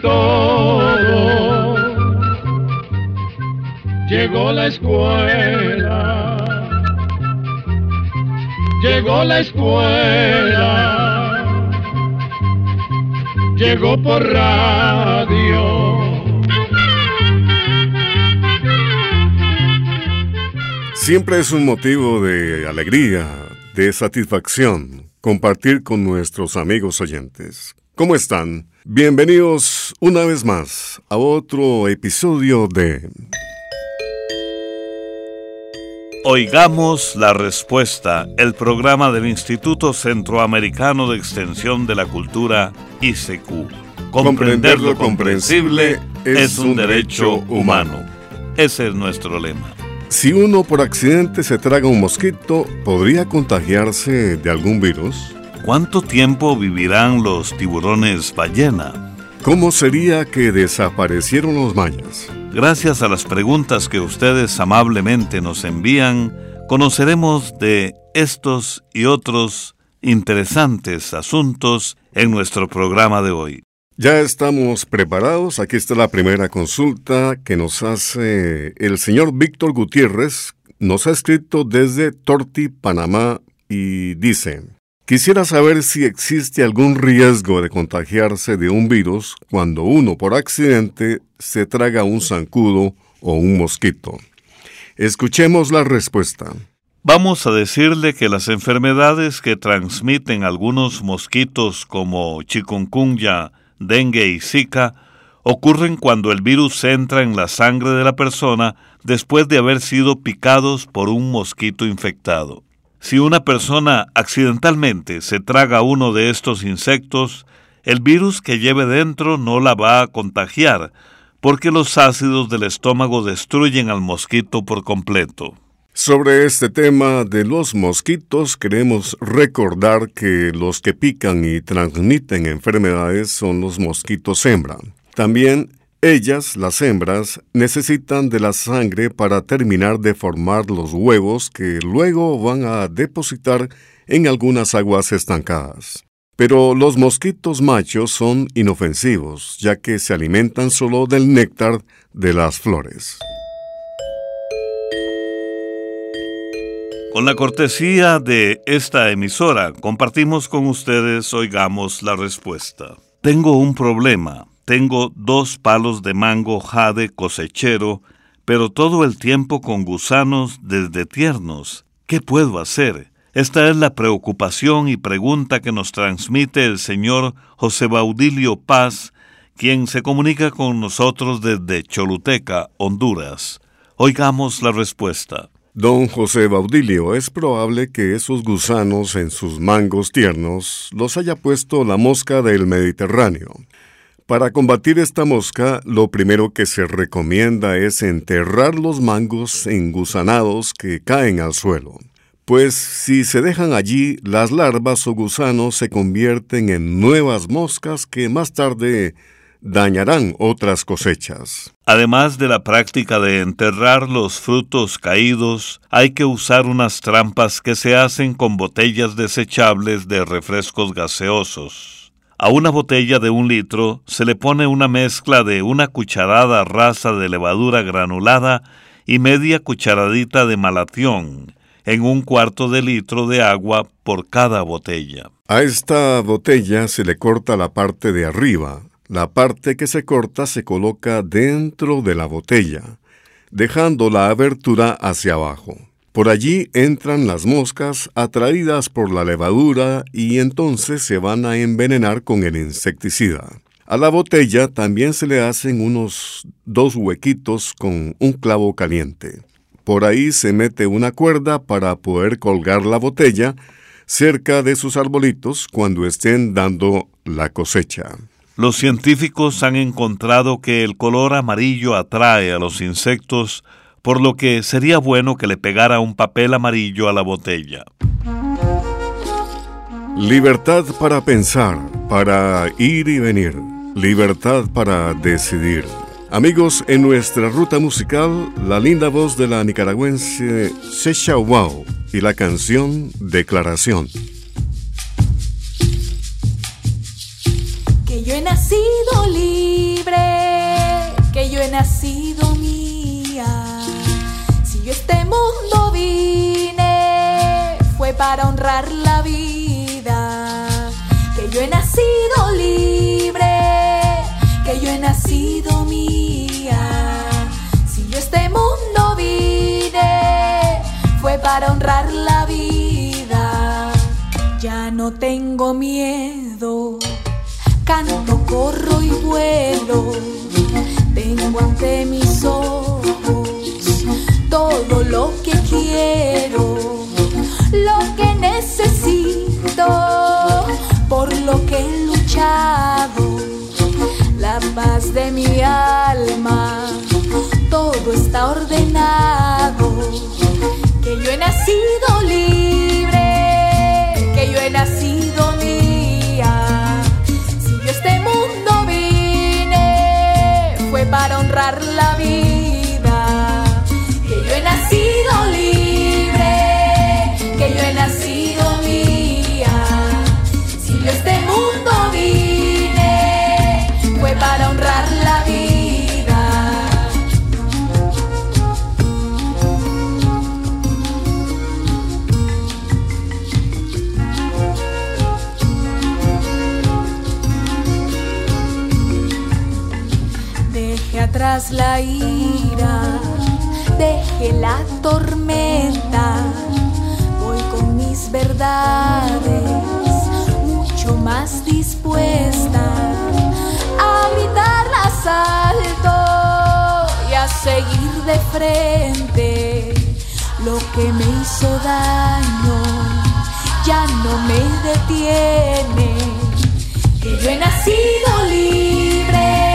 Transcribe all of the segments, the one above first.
todo. Llegó la escuela. Llegó la escuela. Llegó por radio. Siempre es un motivo de alegría, de satisfacción, compartir con nuestros amigos oyentes. ¿Cómo están? Bienvenidos una vez más a otro episodio de... Oigamos la respuesta, el programa del Instituto Centroamericano de Extensión de la Cultura, ICQ. Comprender lo comprensible es un derecho humano. Ese es nuestro lema. Si uno por accidente se traga un mosquito, ¿podría contagiarse de algún virus? ¿Cuánto tiempo vivirán los tiburones ballena? ¿Cómo sería que desaparecieron los mayas? Gracias a las preguntas que ustedes amablemente nos envían, conoceremos de estos y otros interesantes asuntos en nuestro programa de hoy. Ya estamos preparados. Aquí está la primera consulta que nos hace el señor Víctor Gutiérrez. Nos ha escrito desde Torti, Panamá, y dice, quisiera saber si existe algún riesgo de contagiarse de un virus cuando uno por accidente se traga un zancudo o un mosquito. Escuchemos la respuesta. Vamos a decirle que las enfermedades que transmiten algunos mosquitos como chikungunya, dengue y zika ocurren cuando el virus entra en la sangre de la persona después de haber sido picados por un mosquito infectado. Si una persona accidentalmente se traga uno de estos insectos, el virus que lleve dentro no la va a contagiar, porque los ácidos del estómago destruyen al mosquito por completo. Sobre este tema de los mosquitos queremos recordar que los que pican y transmiten enfermedades son los mosquitos hembra. También ellas, las hembras, necesitan de la sangre para terminar de formar los huevos que luego van a depositar en algunas aguas estancadas. Pero los mosquitos machos son inofensivos, ya que se alimentan solo del néctar de las flores. Con la cortesía de esta emisora, compartimos con ustedes, oigamos la respuesta. Tengo un problema. Tengo dos palos de mango jade cosechero, pero todo el tiempo con gusanos desde tiernos. ¿Qué puedo hacer? Esta es la preocupación y pregunta que nos transmite el señor José Baudilio Paz, quien se comunica con nosotros desde Choluteca, Honduras. Oigamos la respuesta. Don José Baudilio, es probable que esos gusanos en sus mangos tiernos los haya puesto la mosca del Mediterráneo. Para combatir esta mosca, lo primero que se recomienda es enterrar los mangos engusanados que caen al suelo. Pues si se dejan allí, las larvas o gusanos se convierten en nuevas moscas que más tarde dañarán otras cosechas. Además de la práctica de enterrar los frutos caídos, hay que usar unas trampas que se hacen con botellas desechables de refrescos gaseosos. A una botella de un litro se le pone una mezcla de una cucharada rasa de levadura granulada y media cucharadita de malatión en un cuarto de litro de agua por cada botella. A esta botella se le corta la parte de arriba, la parte que se corta se coloca dentro de la botella, dejando la abertura hacia abajo. Por allí entran las moscas atraídas por la levadura y entonces se van a envenenar con el insecticida. A la botella también se le hacen unos dos huequitos con un clavo caliente. Por ahí se mete una cuerda para poder colgar la botella cerca de sus arbolitos cuando estén dando la cosecha. Los científicos han encontrado que el color amarillo atrae a los insectos, por lo que sería bueno que le pegara un papel amarillo a la botella. Libertad para pensar, para ir y venir. Libertad para decidir. Amigos, en nuestra ruta musical, la linda voz de la nicaragüense Sesha Wow y la canción Declaración. yo he nacido libre nacido para honrar la vida. Que yo he nacido libre, que yo he nacido mía. Si yo este mundo vine, fue para honrar la vida. Ya no tengo miedo canto, corro y vuelo, tengo ante mis ojos todo lo que quiero, lo que necesito, por lo que he luchado, la paz de mi alma, todo está ordenado, que yo he nacido libre, que yo he nacido la ira, deje la tormenta, voy con mis verdades mucho más dispuesta a gritarlas alto y a seguir de frente. Lo que me hizo daño ya no me detiene, que yo he nacido libre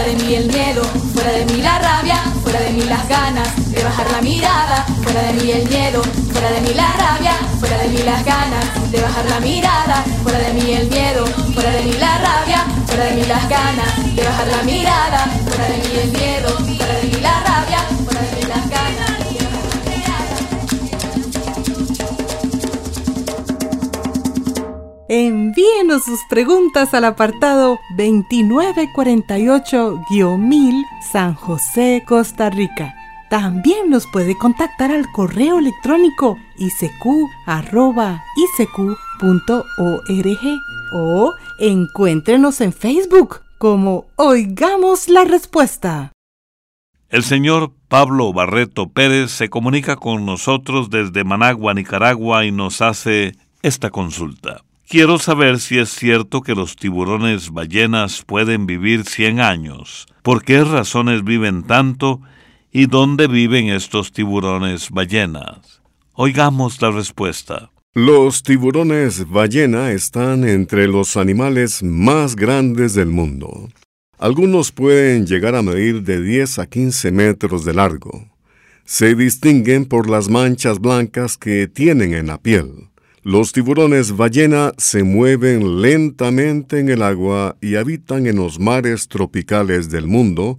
Fuera de mí el miedo, fuera de mí la rabia, fuera de mí las ganas de bajar la mirada. Fuera de mí el miedo, fuera de mí la rabia, fuera de mí las ganas de bajar la mirada. Fuera de mí el miedo, fuera de mí la rabia, fuera de mí las ganas de bajar la mirada. Fuera de mí el miedo, fuera de mí la rabia, Envíenos sus preguntas al apartado 2948-1000 San José, Costa Rica. También nos puede contactar al correo electrónico isq.org o encuéntrenos en Facebook como Oigamos la Respuesta. El señor Pablo Barreto Pérez se comunica con nosotros desde Managua, Nicaragua, y nos hace esta consulta. Quiero saber si es cierto que los tiburones ballenas pueden vivir 100 años. ¿Por qué razones viven tanto y dónde viven estos tiburones ballenas? Oigamos la respuesta. Los tiburones ballena están entre los animales más grandes del mundo. Algunos pueden llegar a medir de 10 a 15 metros de largo. Se distinguen por las manchas blancas que tienen en la piel. Los tiburones ballena se mueven lentamente en el agua y habitan en los mares tropicales del mundo,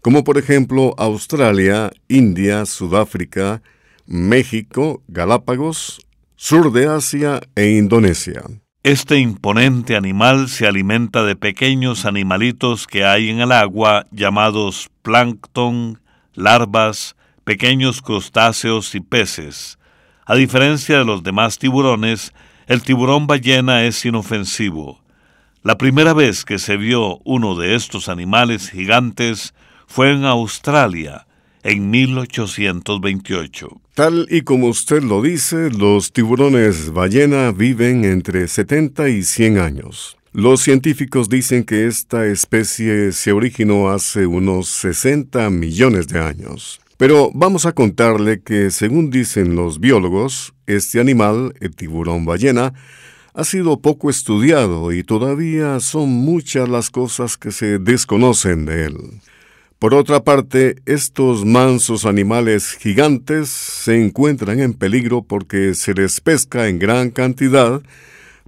como por ejemplo Australia, India, Sudáfrica, México, Galápagos, sur de Asia e Indonesia. Este imponente animal se alimenta de pequeños animalitos que hay en el agua llamados plancton, larvas, pequeños crustáceos y peces. A diferencia de los demás tiburones, el tiburón ballena es inofensivo. La primera vez que se vio uno de estos animales gigantes fue en Australia, en 1828. Tal y como usted lo dice, los tiburones ballena viven entre 70 y 100 años. Los científicos dicen que esta especie se originó hace unos 60 millones de años. Pero vamos a contarle que, según dicen los biólogos, este animal, el tiburón ballena, ha sido poco estudiado y todavía son muchas las cosas que se desconocen de él. Por otra parte, estos mansos animales gigantes se encuentran en peligro porque se les pesca en gran cantidad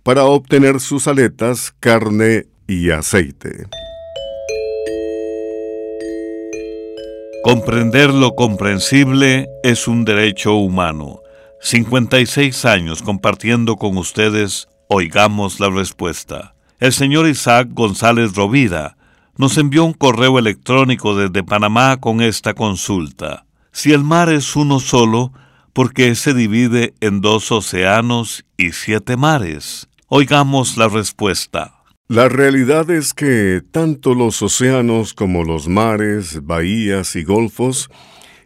para obtener sus aletas, carne y aceite. Comprender lo comprensible es un derecho humano. 56 años compartiendo con ustedes, oigamos la respuesta. El señor Isaac González Rovida nos envió un correo electrónico desde Panamá con esta consulta. Si el mar es uno solo, ¿por qué se divide en dos océanos y siete mares? Oigamos la respuesta. La realidad es que tanto los océanos como los mares, bahías y golfos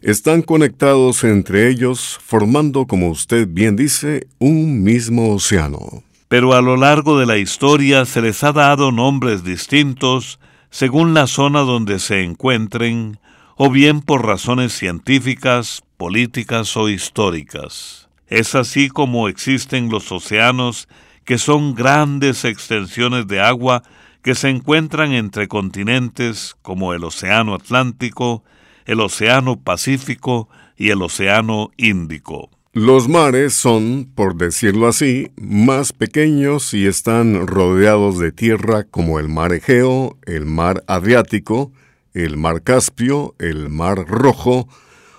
están conectados entre ellos, formando, como usted bien dice, un mismo océano. Pero a lo largo de la historia se les ha dado nombres distintos según la zona donde se encuentren, o bien por razones científicas, políticas o históricas. Es así como existen los océanos, que son grandes extensiones de agua que se encuentran entre continentes como el Océano Atlántico, el Océano Pacífico y el Océano Índico. Los mares son, por decirlo así, más pequeños y están rodeados de tierra como el mar Egeo, el mar Adriático, el mar Caspio, el mar Rojo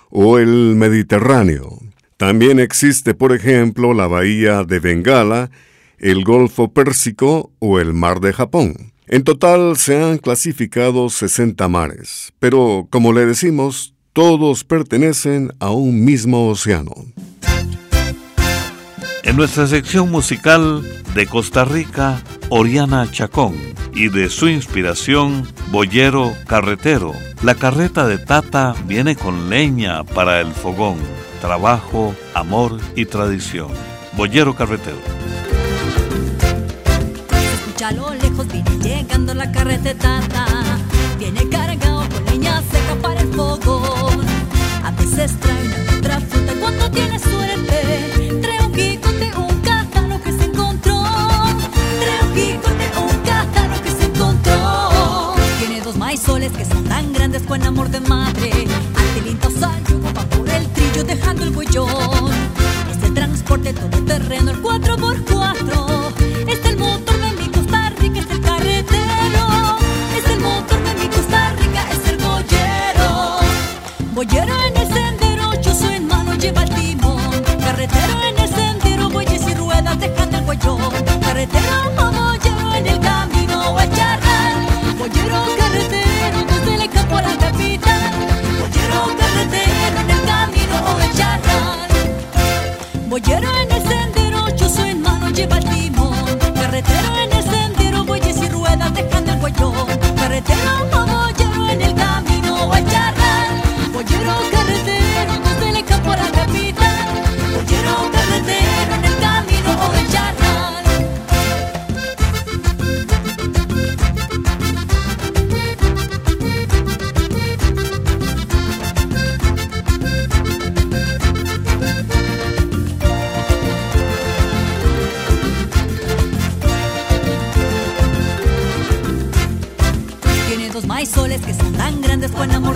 o el Mediterráneo. También existe, por ejemplo, la bahía de Bengala, el Golfo Pérsico o el mar de Japón. En total se han clasificado 60 mares, pero como le decimos, todos pertenecen a un mismo océano. En nuestra sección musical de Costa Rica, Oriana Chacón, y de su inspiración, Boyero Carretero. La carreta de Tata viene con leña para el fogón, trabajo, amor y tradición. Boyero Carretero. Escucha a lo lejos, viene llegando la Tata. Viene cargado con leña seca para el fogón. A veces trae una otra fruta cuando tiene suerte. Trae un quicote, un cátalo que se encontró. Trae un quicote, un cátalo que se encontró. Tiene dos maizoles que son tan grandes con amor de madre. Al tilinto sal, va por el trillo dejando el huellón. Este transporte todo terreno, el 4x4. Boyero en el sendero, chuzo en mano lleva el timón. Carretero en el sendero, bueyes y ruedas dejando el huellón. Carretero o boyero en el camino, el charral. Boyero carretero, desde el campo a la capital. Boyero carretero en el camino el charral. Boyero en el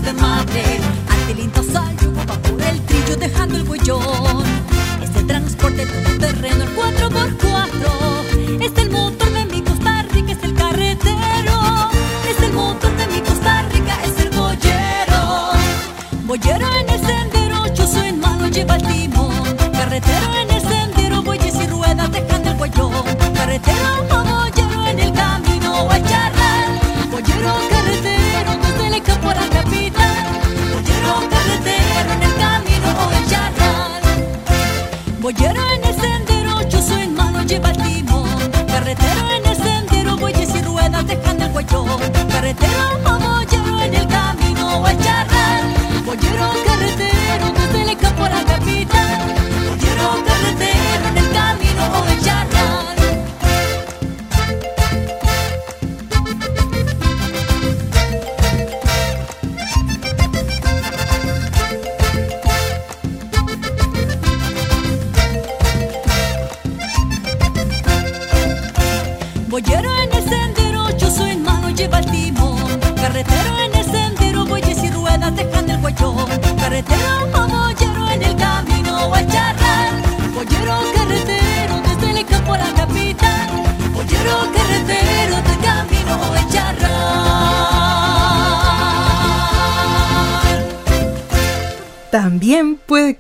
de madre. Sal, yugo va por el trillo dejando el huellón. Este transporte todo terreno, el 4x4. Es el motor de mi Costa Rica, es el carretero. Es el motor de mi Costa Rica, es el boyero. Boyero en el sendero, chuzo en mano lleva el timón. Carretero en el sendero, bueyes y ruedas dejando el huellón. Carretero Boyero en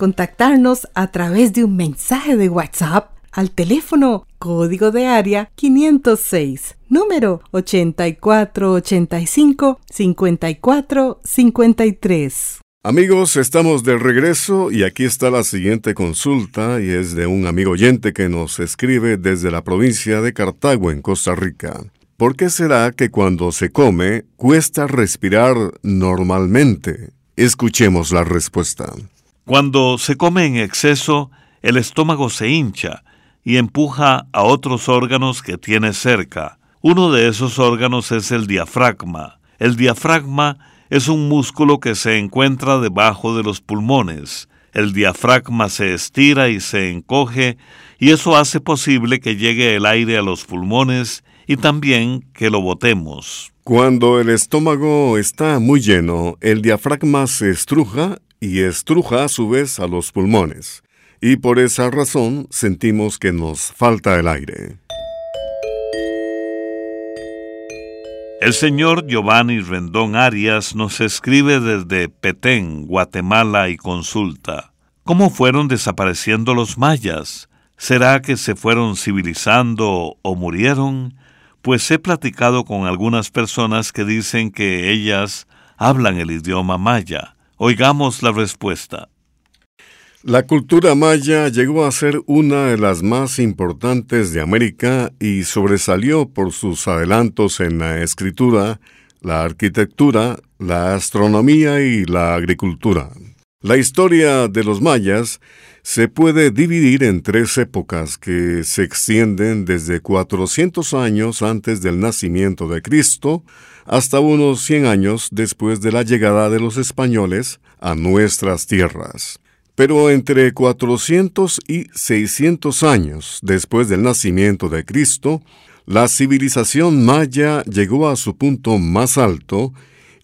contactarnos a través de un mensaje de WhatsApp al teléfono código de área 506, número 8485-5453. Amigos, estamos de regreso y aquí está la siguiente consulta y es de un amigo oyente que nos escribe desde la provincia de Cartago en Costa Rica. ¿Por qué será que cuando se come cuesta respirar normalmente? Escuchemos la respuesta. Cuando se come en exceso, el estómago se hincha y empuja a otros órganos que tiene cerca. Uno de esos órganos es el diafragma. El diafragma es un músculo que se encuentra debajo de los pulmones. El diafragma se estira y se encoge y eso hace posible que llegue el aire a los pulmones y también que lo botemos. Cuando el estómago está muy lleno, el diafragma se estruja y estruja a su vez a los pulmones y por esa razón sentimos que nos falta el aire. El señor Giovanni Rendón Arias nos escribe desde Petén, Guatemala y consulta. ¿Cómo fueron desapareciendo los mayas? ¿Será que se fueron civilizando o murieron? Pues he platicado con algunas personas que dicen que ellas hablan el idioma maya. Oigamos la respuesta. La cultura maya llegó a ser una de las más importantes de América y sobresalió por sus adelantos en la escritura, la arquitectura, la astronomía y la agricultura. La historia de los mayas se puede dividir en tres épocas que se extienden desde 400 años antes del nacimiento de Cristo hasta unos 100 años después de la llegada de los españoles a nuestras tierras. Pero entre 400 y 600 años después del nacimiento de Cristo, la civilización maya llegó a su punto más alto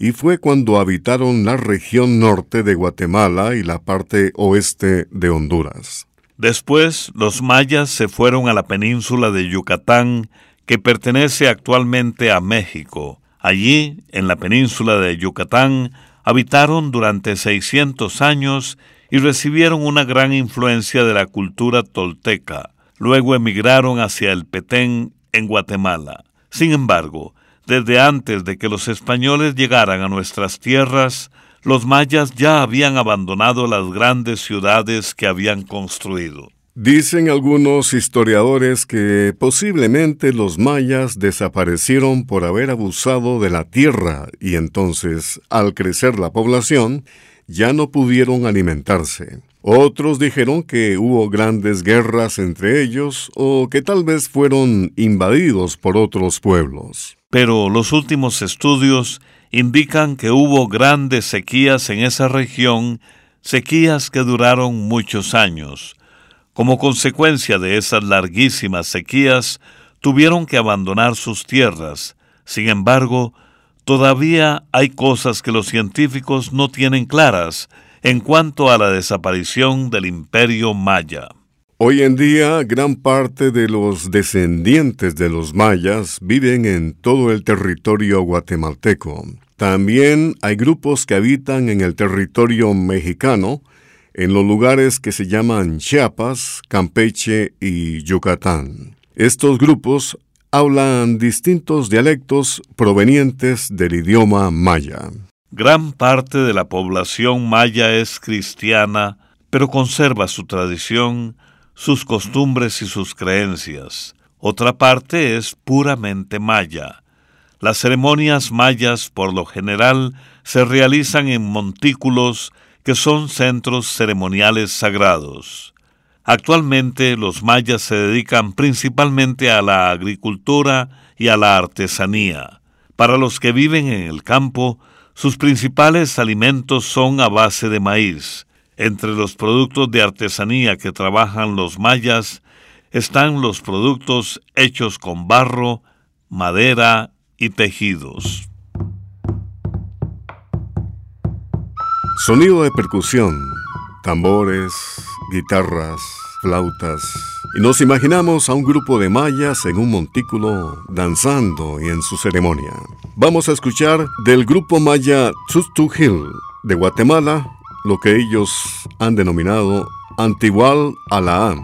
y fue cuando habitaron la región norte de Guatemala y la parte oeste de Honduras. Después, los mayas se fueron a la península de Yucatán, que pertenece actualmente a México. Allí, en la península de Yucatán, habitaron durante 600 años y recibieron una gran influencia de la cultura tolteca. Luego emigraron hacia el Petén en Guatemala. Sin embargo, desde antes de que los españoles llegaran a nuestras tierras, los mayas ya habían abandonado las grandes ciudades que habían construido. Dicen algunos historiadores que posiblemente los mayas desaparecieron por haber abusado de la tierra y entonces, al crecer la población, ya no pudieron alimentarse. Otros dijeron que hubo grandes guerras entre ellos o que tal vez fueron invadidos por otros pueblos. Pero los últimos estudios indican que hubo grandes sequías en esa región, sequías que duraron muchos años. Como consecuencia de esas larguísimas sequías, tuvieron que abandonar sus tierras. Sin embargo, Todavía hay cosas que los científicos no tienen claras en cuanto a la desaparición del imperio maya. Hoy en día, gran parte de los descendientes de los mayas viven en todo el territorio guatemalteco. También hay grupos que habitan en el territorio mexicano, en los lugares que se llaman Chiapas, Campeche y Yucatán. Estos grupos hablan distintos dialectos provenientes del idioma maya. Gran parte de la población maya es cristiana, pero conserva su tradición, sus costumbres y sus creencias. Otra parte es puramente maya. Las ceremonias mayas por lo general se realizan en montículos que son centros ceremoniales sagrados. Actualmente los mayas se dedican principalmente a la agricultura y a la artesanía. Para los que viven en el campo, sus principales alimentos son a base de maíz. Entre los productos de artesanía que trabajan los mayas están los productos hechos con barro, madera y tejidos. Sonido de percusión, tambores, guitarras, flautas. Y nos imaginamos a un grupo de mayas en un montículo danzando y en su ceremonia. Vamos a escuchar del grupo maya Tzustu Hill de Guatemala lo que ellos han denominado Antigual Alaam.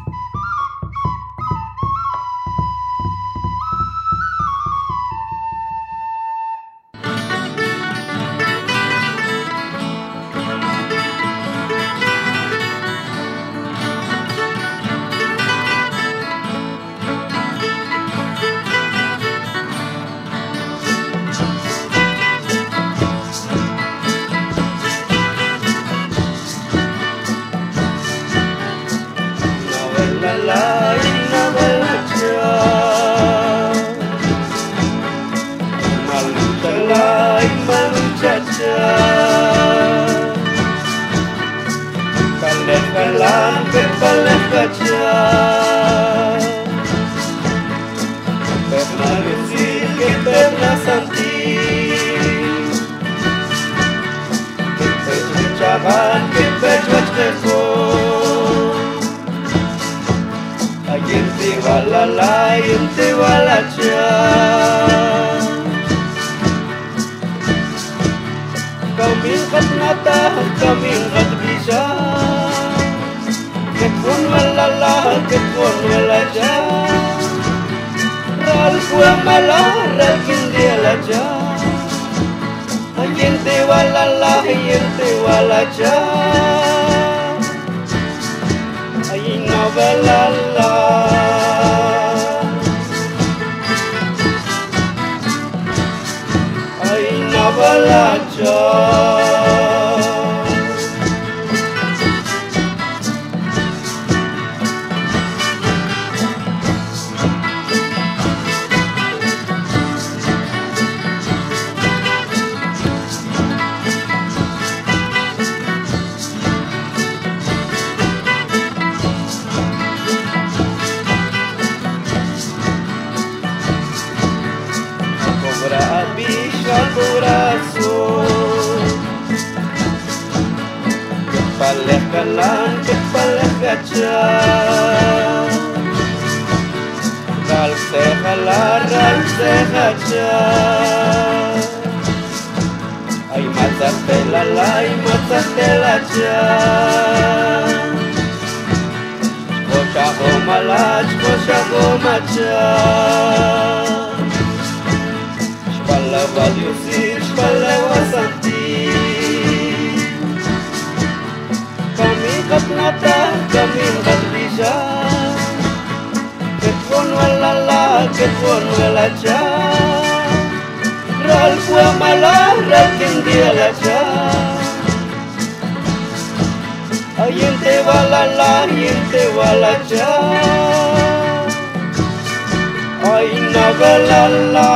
olaietea balatxea Kamingat nata, kamingat bisa Ketun malala, ketun malaja Ral kua mala, ral kindi alaja Yente walala, yente walaja Ay novelala of a lot. Kepala kepala kaca Ral sehala ral sehaja Ay mata tela lai mata tela ja Kosha gomalach kosha gomacha Shpala valiusir shpala wasanti katnata kami kadrisha Ketwon walala ketwon walacha Ral kwa mala ral kindi alacha Ayente walala ayente walacha Ay nagalala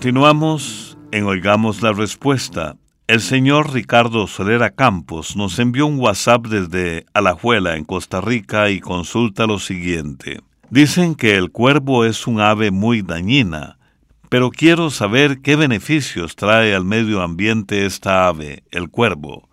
Continuamos en Oigamos la Respuesta. El señor Ricardo Solera Campos nos envió un WhatsApp desde Alajuela, en Costa Rica, y consulta lo siguiente. Dicen que el cuervo es un ave muy dañina, pero quiero saber qué beneficios trae al medio ambiente esta ave, el cuervo.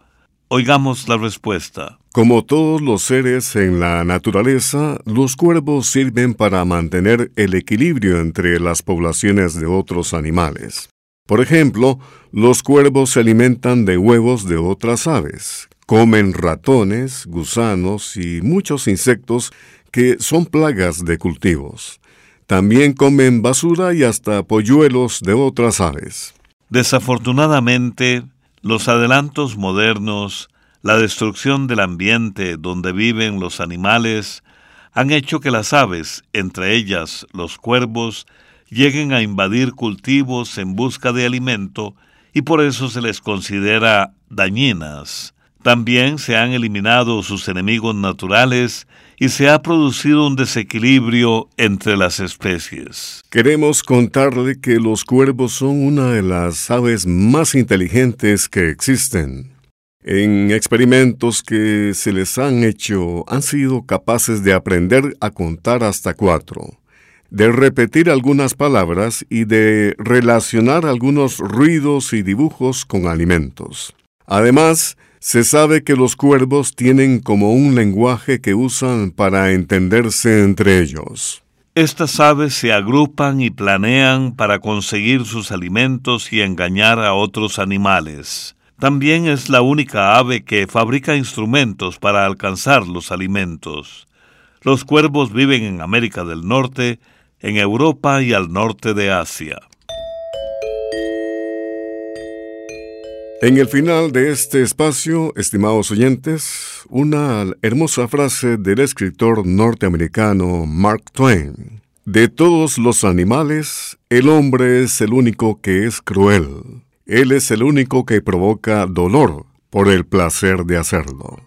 Oigamos la respuesta. Como todos los seres en la naturaleza, los cuervos sirven para mantener el equilibrio entre las poblaciones de otros animales. Por ejemplo, los cuervos se alimentan de huevos de otras aves, comen ratones, gusanos y muchos insectos que son plagas de cultivos. También comen basura y hasta polluelos de otras aves. Desafortunadamente, los adelantos modernos, la destrucción del ambiente donde viven los animales, han hecho que las aves, entre ellas los cuervos, lleguen a invadir cultivos en busca de alimento y por eso se les considera dañinas. También se han eliminado sus enemigos naturales y se ha producido un desequilibrio entre las especies. Queremos contarle que los cuervos son una de las aves más inteligentes que existen. En experimentos que se les han hecho han sido capaces de aprender a contar hasta cuatro, de repetir algunas palabras y de relacionar algunos ruidos y dibujos con alimentos. Además, se sabe que los cuervos tienen como un lenguaje que usan para entenderse entre ellos. Estas aves se agrupan y planean para conseguir sus alimentos y engañar a otros animales. También es la única ave que fabrica instrumentos para alcanzar los alimentos. Los cuervos viven en América del Norte, en Europa y al norte de Asia. En el final de este espacio, estimados oyentes, una hermosa frase del escritor norteamericano Mark Twain. De todos los animales, el hombre es el único que es cruel. Él es el único que provoca dolor por el placer de hacerlo.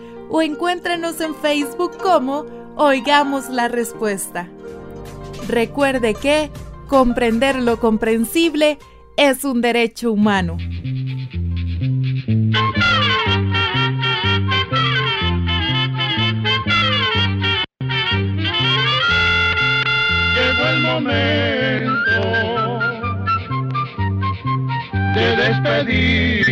o encuéntrenos en Facebook como Oigamos la Respuesta. Recuerde que comprender lo comprensible es un derecho humano. Llegó el momento de despedirnos.